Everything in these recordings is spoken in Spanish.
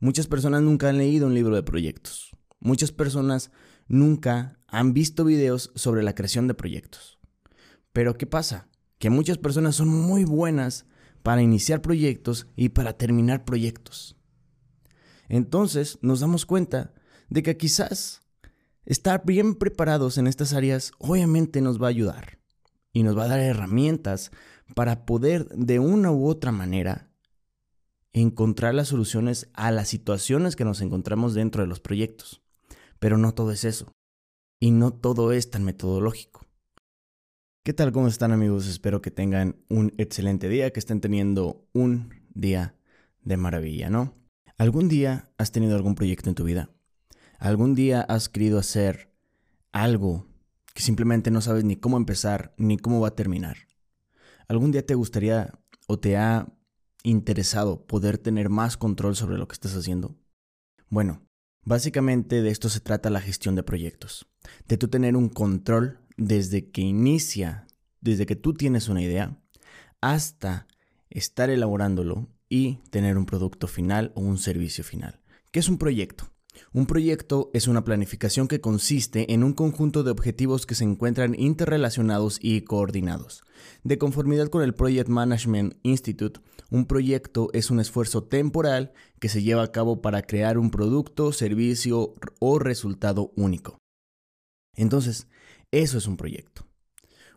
Muchas personas nunca han leído un libro de proyectos. Muchas personas nunca han visto videos sobre la creación de proyectos. Pero ¿qué pasa? Que muchas personas son muy buenas para iniciar proyectos y para terminar proyectos. Entonces nos damos cuenta de que quizás estar bien preparados en estas áreas obviamente nos va a ayudar y nos va a dar herramientas para poder de una u otra manera encontrar las soluciones a las situaciones que nos encontramos dentro de los proyectos. Pero no todo es eso. Y no todo es tan metodológico. ¿Qué tal? ¿Cómo están amigos? Espero que tengan un excelente día, que estén teniendo un día de maravilla, ¿no? ¿Algún día has tenido algún proyecto en tu vida? ¿Algún día has querido hacer algo que simplemente no sabes ni cómo empezar ni cómo va a terminar? ¿Algún día te gustaría o te ha interesado poder tener más control sobre lo que estás haciendo? Bueno, básicamente de esto se trata la gestión de proyectos, de tú tener un control desde que inicia, desde que tú tienes una idea, hasta estar elaborándolo y tener un producto final o un servicio final. ¿Qué es un proyecto? Un proyecto es una planificación que consiste en un conjunto de objetivos que se encuentran interrelacionados y coordinados. De conformidad con el Project Management Institute, un proyecto es un esfuerzo temporal que se lleva a cabo para crear un producto, servicio o resultado único. Entonces, eso es un proyecto.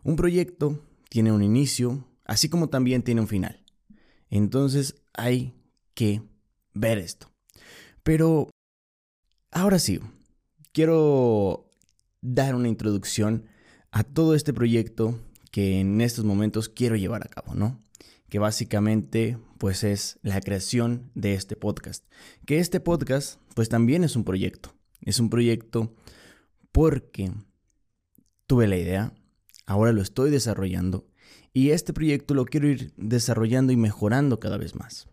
Un proyecto tiene un inicio, así como también tiene un final. Entonces, hay que ver esto. Pero Ahora sí, quiero dar una introducción a todo este proyecto que en estos momentos quiero llevar a cabo, ¿no? Que básicamente pues es la creación de este podcast. Que este podcast pues también es un proyecto. Es un proyecto porque tuve la idea, ahora lo estoy desarrollando y este proyecto lo quiero ir desarrollando y mejorando cada vez más.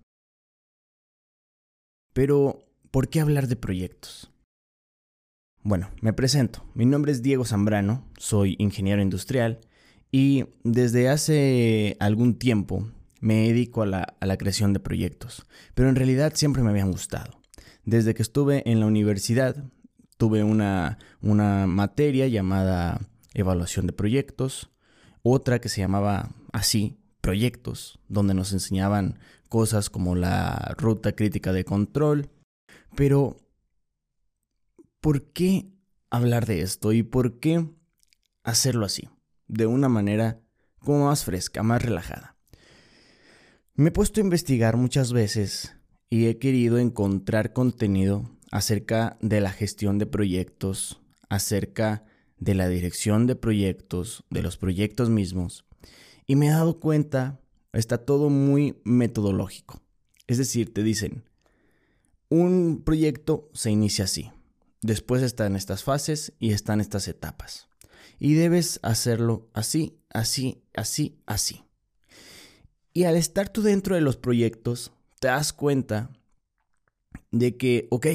Pero, ¿por qué hablar de proyectos? Bueno, me presento. Mi nombre es Diego Zambrano, soy ingeniero industrial y desde hace algún tiempo me dedico a la, creación de proyectos, pero en realidad siempre me habían gustado. Desde que estuve en la universidad tuve una, una materia llamada evaluación de proyectos, otra que se llamaba así, proyectos, donde nos enseñaban cosas como la ruta crítica de control, pero ¿por qué hablar de esto y por qué hacerlo así? De una manera como más fresca, más relajada. Me he puesto a investigar muchas veces y he querido encontrar contenido acerca de la gestión de proyectos, acerca de la dirección de proyectos, de los proyectos mismos, y me he dado cuenta, está todo muy metodológico. Es decir, te dicen, un proyecto se inicia así, Después están estas fases y están estas etapas. Y debes hacerlo así, así, así, así. Y al estar tú dentro de los proyectos, te das cuenta de que, ok,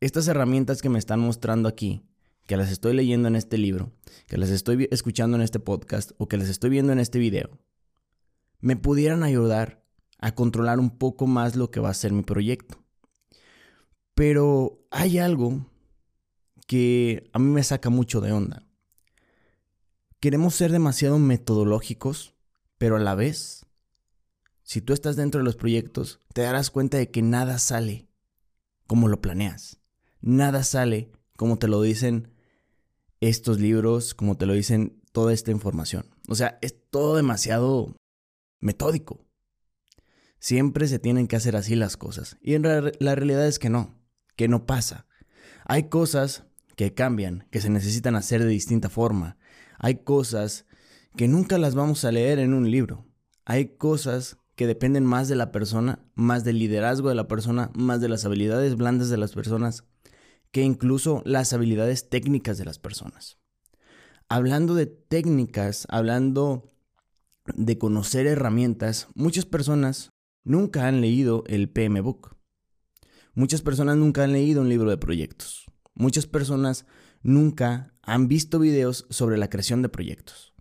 estas herramientas que me están mostrando aquí, que las estoy leyendo en este libro, que las estoy escuchando en este podcast o que las estoy viendo en este video, me pudieran ayudar a controlar un poco más lo que va a ser mi proyecto. Pero hay algo que a mí me saca mucho de onda. Queremos ser demasiado metodológicos, pero a la vez, si tú estás dentro de los proyectos, te darás cuenta de que nada sale como lo planeas. Nada sale como te lo dicen estos libros, como te lo dicen toda esta información. O sea, es todo demasiado metódico. Siempre se tienen que hacer así las cosas. Y en la realidad es que no que no pasa. Hay cosas que cambian, que se necesitan hacer de distinta forma. Hay cosas que nunca las vamos a leer en un libro. Hay cosas que dependen más de la persona, más del liderazgo de la persona, más de las habilidades blandas de las personas, que incluso las habilidades técnicas de las personas. Hablando de técnicas, hablando de conocer herramientas, muchas personas nunca han leído el PM Book. Muchas personas nunca han leído un libro de proyectos. Muchas personas nunca han visto videos sobre la creación de proyectos.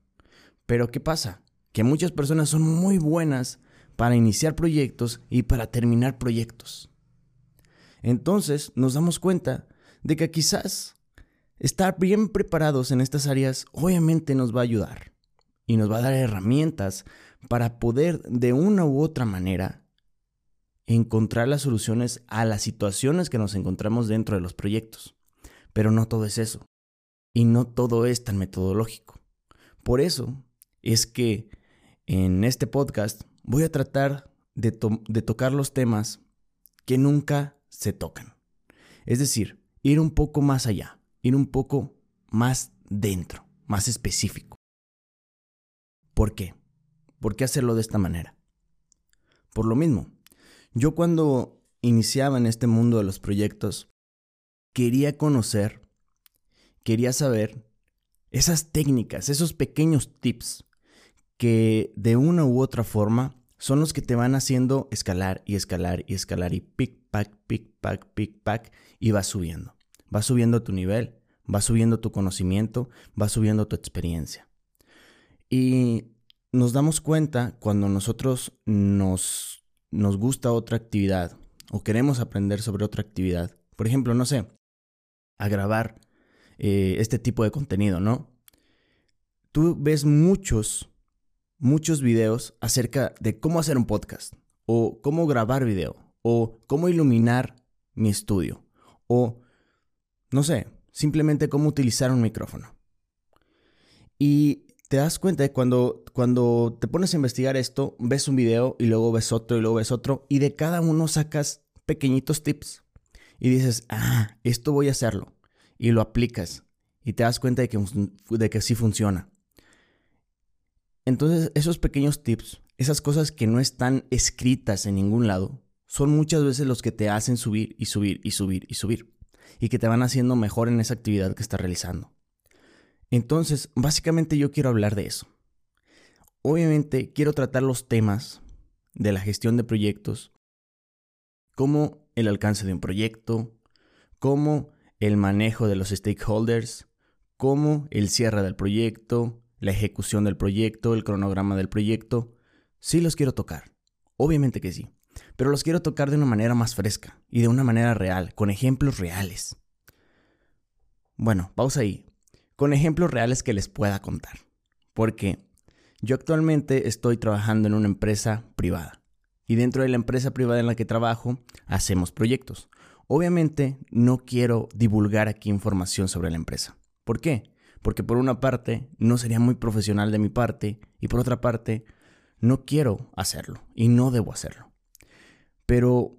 Pero ¿qué pasa? Que muchas personas son muy buenas para iniciar proyectos y para terminar proyectos. Entonces nos damos cuenta de que quizás estar bien preparados en estas áreas obviamente nos va a ayudar y nos va a dar herramientas para poder de una u otra manera encontrar las soluciones a las situaciones que nos encontramos dentro de los proyectos. Pero no todo es eso. Y no todo es tan metodológico. Por eso es que en este podcast voy a tratar de, tocar los temas que nunca se tocan. Es decir, ir un poco más allá, ir un poco más dentro, más específico. ¿Por qué? ¿Por qué hacerlo de esta manera? Por lo mismo, yo cuando iniciaba en este mundo de los proyectos, quería conocer, quería saber esas técnicas, esos pequeños tips que de una u otra forma son los que te van haciendo escalar y escalar y escalar y pick, pack, pick, pack, pick, pack y vas subiendo. Vas subiendo tu nivel, vas subiendo tu conocimiento, vas subiendo tu experiencia. Y nos damos cuenta cuando nosotros nos, nos gusta otra actividad o queremos aprender sobre otra actividad. Por ejemplo, no sé, a grabar eh, este tipo de contenido, ¿no? Tú ves muchos, muchos videos acerca de cómo hacer un podcast, o cómo grabar video, o cómo iluminar mi estudio, o, no sé, simplemente cómo utilizar un micrófono. Y te das cuenta de cuando, cuando te pones a investigar esto, ves un video y luego ves otro y luego ves otro y de cada uno sacas pequeñitos tips y dices, ah, esto voy a hacerlo y lo aplicas y te das cuenta de que, de que sí funciona. Entonces esos pequeños tips, esas cosas que no están escritas en ningún lado, son muchas veces los que te hacen subir y subir y subir y subir y que te van haciendo mejor en esa actividad que estás realizando. Entonces, básicamente yo quiero hablar de eso. Obviamente quiero tratar los temas de la gestión de proyectos, como el alcance de un proyecto, como el manejo de los stakeholders, como el cierre del proyecto, la ejecución del proyecto, el cronograma del proyecto. Sí los quiero tocar, obviamente que sí, pero los quiero tocar de una manera más fresca y de una manera real, con ejemplos reales. Bueno, pausa ahí con ejemplos reales que les pueda contar. Porque yo actualmente estoy trabajando en una empresa privada. Y dentro de la empresa privada en la que trabajo, hacemos proyectos. Obviamente no quiero divulgar aquí información sobre la empresa. ¿Por qué? Porque por una parte no sería muy profesional de mi parte y por otra parte no quiero hacerlo y no debo hacerlo. Pero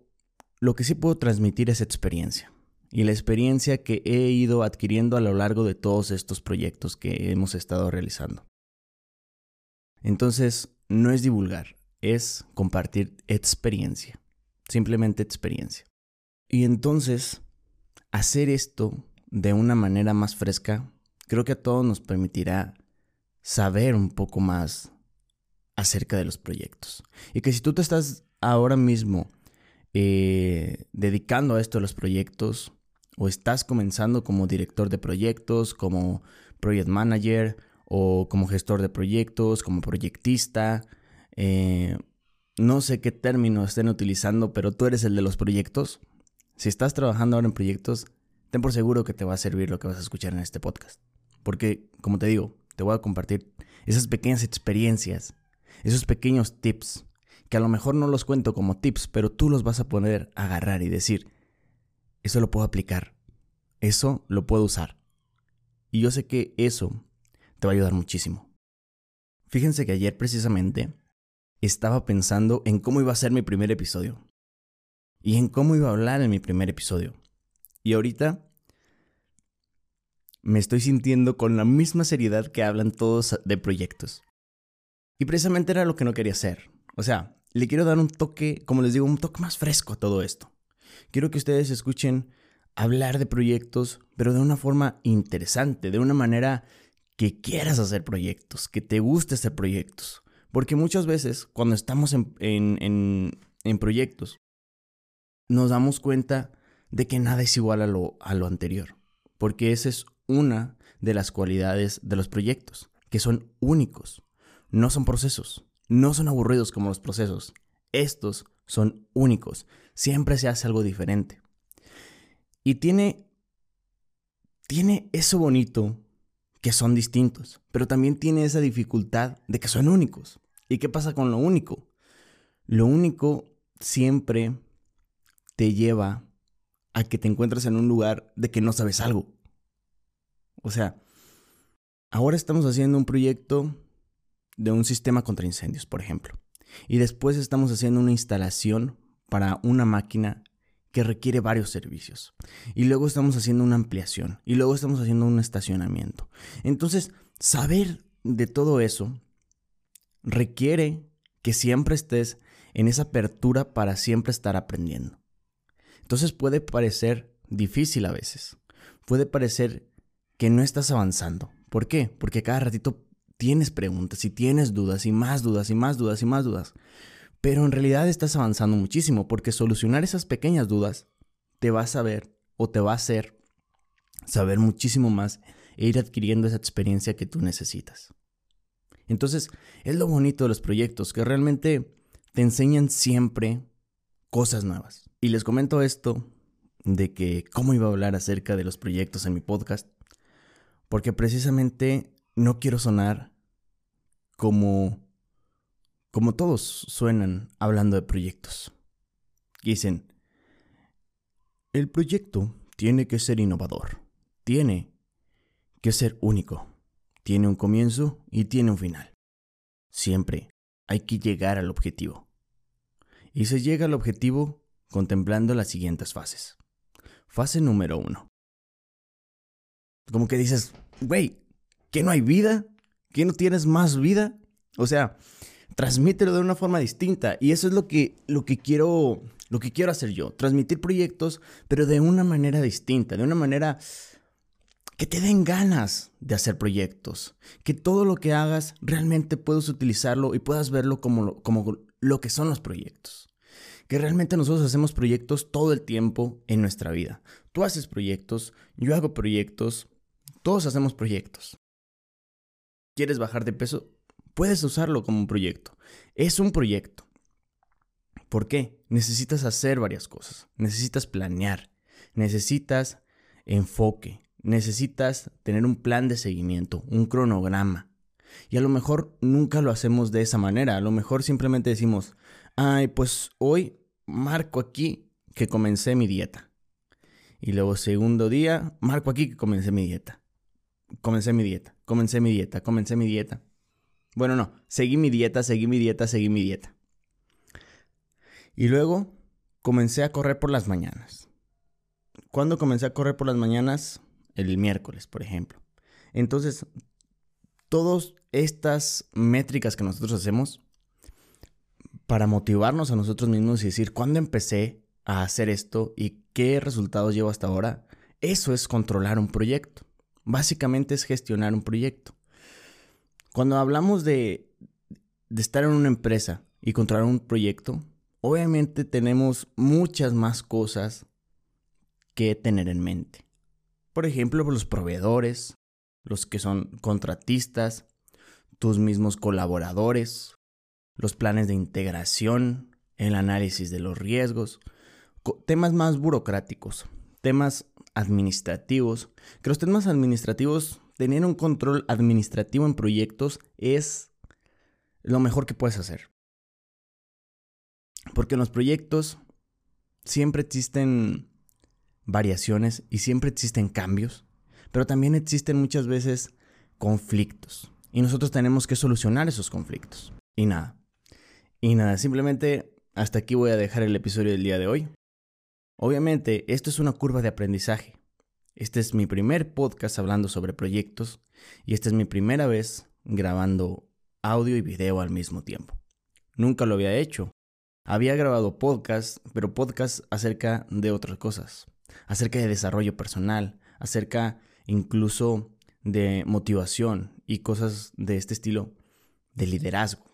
lo que sí puedo transmitir es experiencia y la experiencia que he ido adquiriendo a lo largo de todos estos proyectos que hemos estado realizando. Entonces, no es divulgar, es compartir experiencia, simplemente experiencia. Y entonces, hacer esto de una manera más fresca, creo que a todos nos permitirá saber un poco más acerca de los proyectos. Y que si tú te estás ahora mismo eh, dedicando a esto de los proyectos, o estás comenzando como director de proyectos, como project manager o como gestor de proyectos, como proyectista. Eh, no sé qué término estén utilizando, pero tú eres el de los proyectos. Si estás trabajando ahora en proyectos, ten por seguro que te va a servir lo que vas a escuchar en este podcast. Porque, como te digo, te voy a compartir esas pequeñas experiencias, esos pequeños tips, que a lo mejor no los cuento como tips, pero tú los vas a poder agarrar y decir, eso lo puedo aplicar. Eso lo puedo usar. Y yo sé que eso te va a ayudar muchísimo. Fíjense que ayer precisamente estaba pensando en cómo iba a ser mi primer episodio. Y en cómo iba a hablar en mi primer episodio. Y ahorita me estoy sintiendo con la misma seriedad que hablan todos de proyectos. Y precisamente era lo que no quería hacer. O sea, le quiero dar un toque, como les digo, un toque más fresco a todo esto. Quiero que ustedes escuchen hablar de proyectos, pero de una forma interesante, de una manera que quieras hacer proyectos, que te guste hacer proyectos. Porque muchas veces cuando estamos en, en, proyectos, nos damos cuenta de que nada es igual a lo, a lo anterior. Porque esa es una de las cualidades de los proyectos, que son únicos. No son procesos, no son aburridos como los procesos. Estos son únicos. Siempre se hace algo diferente. Y tiene, tiene eso bonito que son distintos, pero también tiene esa dificultad de que son únicos. ¿Y qué pasa con lo único? Lo único siempre te lleva a que te encuentres en un lugar de que no sabes algo. O sea, ahora estamos haciendo un proyecto de un sistema contra incendios, por ejemplo. Y después estamos haciendo una instalación para una máquina que requiere varios servicios. Y luego estamos haciendo una ampliación. Y luego estamos haciendo un estacionamiento. Entonces, saber de todo eso requiere que siempre estés en esa apertura para siempre estar aprendiendo. Entonces puede parecer difícil a veces. Puede parecer que no estás avanzando. ¿Por qué? Porque cada ratito tienes preguntas y tienes dudas y más dudas y más dudas y más dudas. Pero en realidad estás avanzando muchísimo porque solucionar esas pequeñas dudas te va a saber o te va a hacer saber muchísimo más e ir adquiriendo esa experiencia que tú necesitas. Entonces, es lo bonito de los proyectos, que realmente te enseñan siempre cosas nuevas. Y les comento esto de que cómo iba a hablar acerca de los proyectos en mi podcast, porque precisamente no quiero sonar como como todos suenan hablando de proyectos. Dicen, el proyecto tiene que ser innovador, tiene que ser único, tiene un comienzo y tiene un final. Siempre hay que llegar al objetivo. Y se llega al objetivo contemplando las siguientes fases. Fase número uno. Como que dices, güey, ¿que no hay vida? ¿Que no tienes más vida? O sea, transmítelo de una forma distinta. Y eso es lo que, lo que quiero. Lo que quiero hacer yo. Transmitir proyectos, pero de una manera distinta, de una manera que te den ganas de hacer proyectos. Que todo lo que hagas realmente puedas utilizarlo y puedas verlo como, como lo que son los proyectos. Que realmente nosotros hacemos proyectos todo el tiempo en nuestra vida. Tú haces proyectos, yo hago proyectos, todos hacemos proyectos. ¿Quieres bajar de peso? puedes usarlo como un proyecto. Es un proyecto. ¿Por qué? Necesitas hacer varias cosas. Necesitas planear. Necesitas enfoque. Necesitas tener un plan de seguimiento, un cronograma. Y a lo mejor nunca lo hacemos de esa manera. A lo mejor simplemente decimos, ay, pues hoy marco aquí que comencé mi dieta. Y luego segundo día, marco aquí que comencé mi dieta. Comencé mi dieta, comencé mi dieta, comencé mi dieta. Bueno, no, seguí mi dieta, seguí mi dieta, seguí mi dieta. Y luego comencé a correr por las mañanas. ¿Cuándo comencé a correr por las mañanas? El miércoles, por ejemplo. Entonces, todas estas métricas que nosotros hacemos para motivarnos a nosotros mismos y decir, ¿cuándo empecé a hacer esto y qué resultados llevo hasta ahora? Eso es controlar un proyecto. Básicamente es gestionar un proyecto. Cuando hablamos de, estar en una empresa y controlar un proyecto, obviamente tenemos muchas más cosas que tener en mente. Por ejemplo, los proveedores, los que son contratistas, tus mismos colaboradores, los planes de integración, el análisis de los riesgos, temas más burocráticos, temas administrativos, que los temas administrativos tener un control administrativo en proyectos es lo mejor que puedes hacer. Porque en los proyectos siempre existen variaciones y siempre existen cambios, pero también existen muchas veces conflictos. Y nosotros tenemos que solucionar esos conflictos. Y nada. Y nada, simplemente hasta aquí voy a dejar el episodio del día de hoy. Obviamente, esto es una curva de aprendizaje. Este es mi primer podcast hablando sobre proyectos y esta es mi primera vez grabando audio y video al mismo tiempo. Nunca lo había hecho. Había grabado podcast, pero podcast acerca de otras cosas, acerca de desarrollo personal, acerca incluso de motivación y cosas de este estilo, de liderazgo.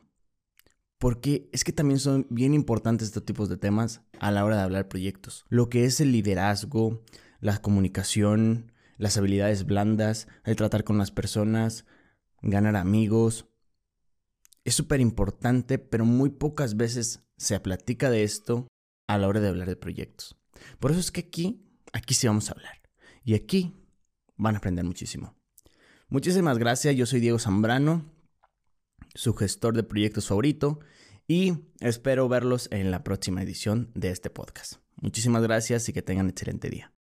Porque es que también son bien importantes estos tipos de temas a la hora de hablar proyectos. Lo que es el liderazgo, la comunicación, las habilidades blandas, el tratar con las personas, ganar amigos. Es súper importante, pero muy pocas veces se platica de esto a la hora de hablar de proyectos. Por eso es que aquí aquí sí vamos a hablar. Y aquí van a aprender muchísimo. Muchísimas gracias, yo soy Diego Zambrano, su gestor de proyectos favorito, y espero verlos en la próxima edición de este podcast. Muchísimas gracias y que tengan excelente día.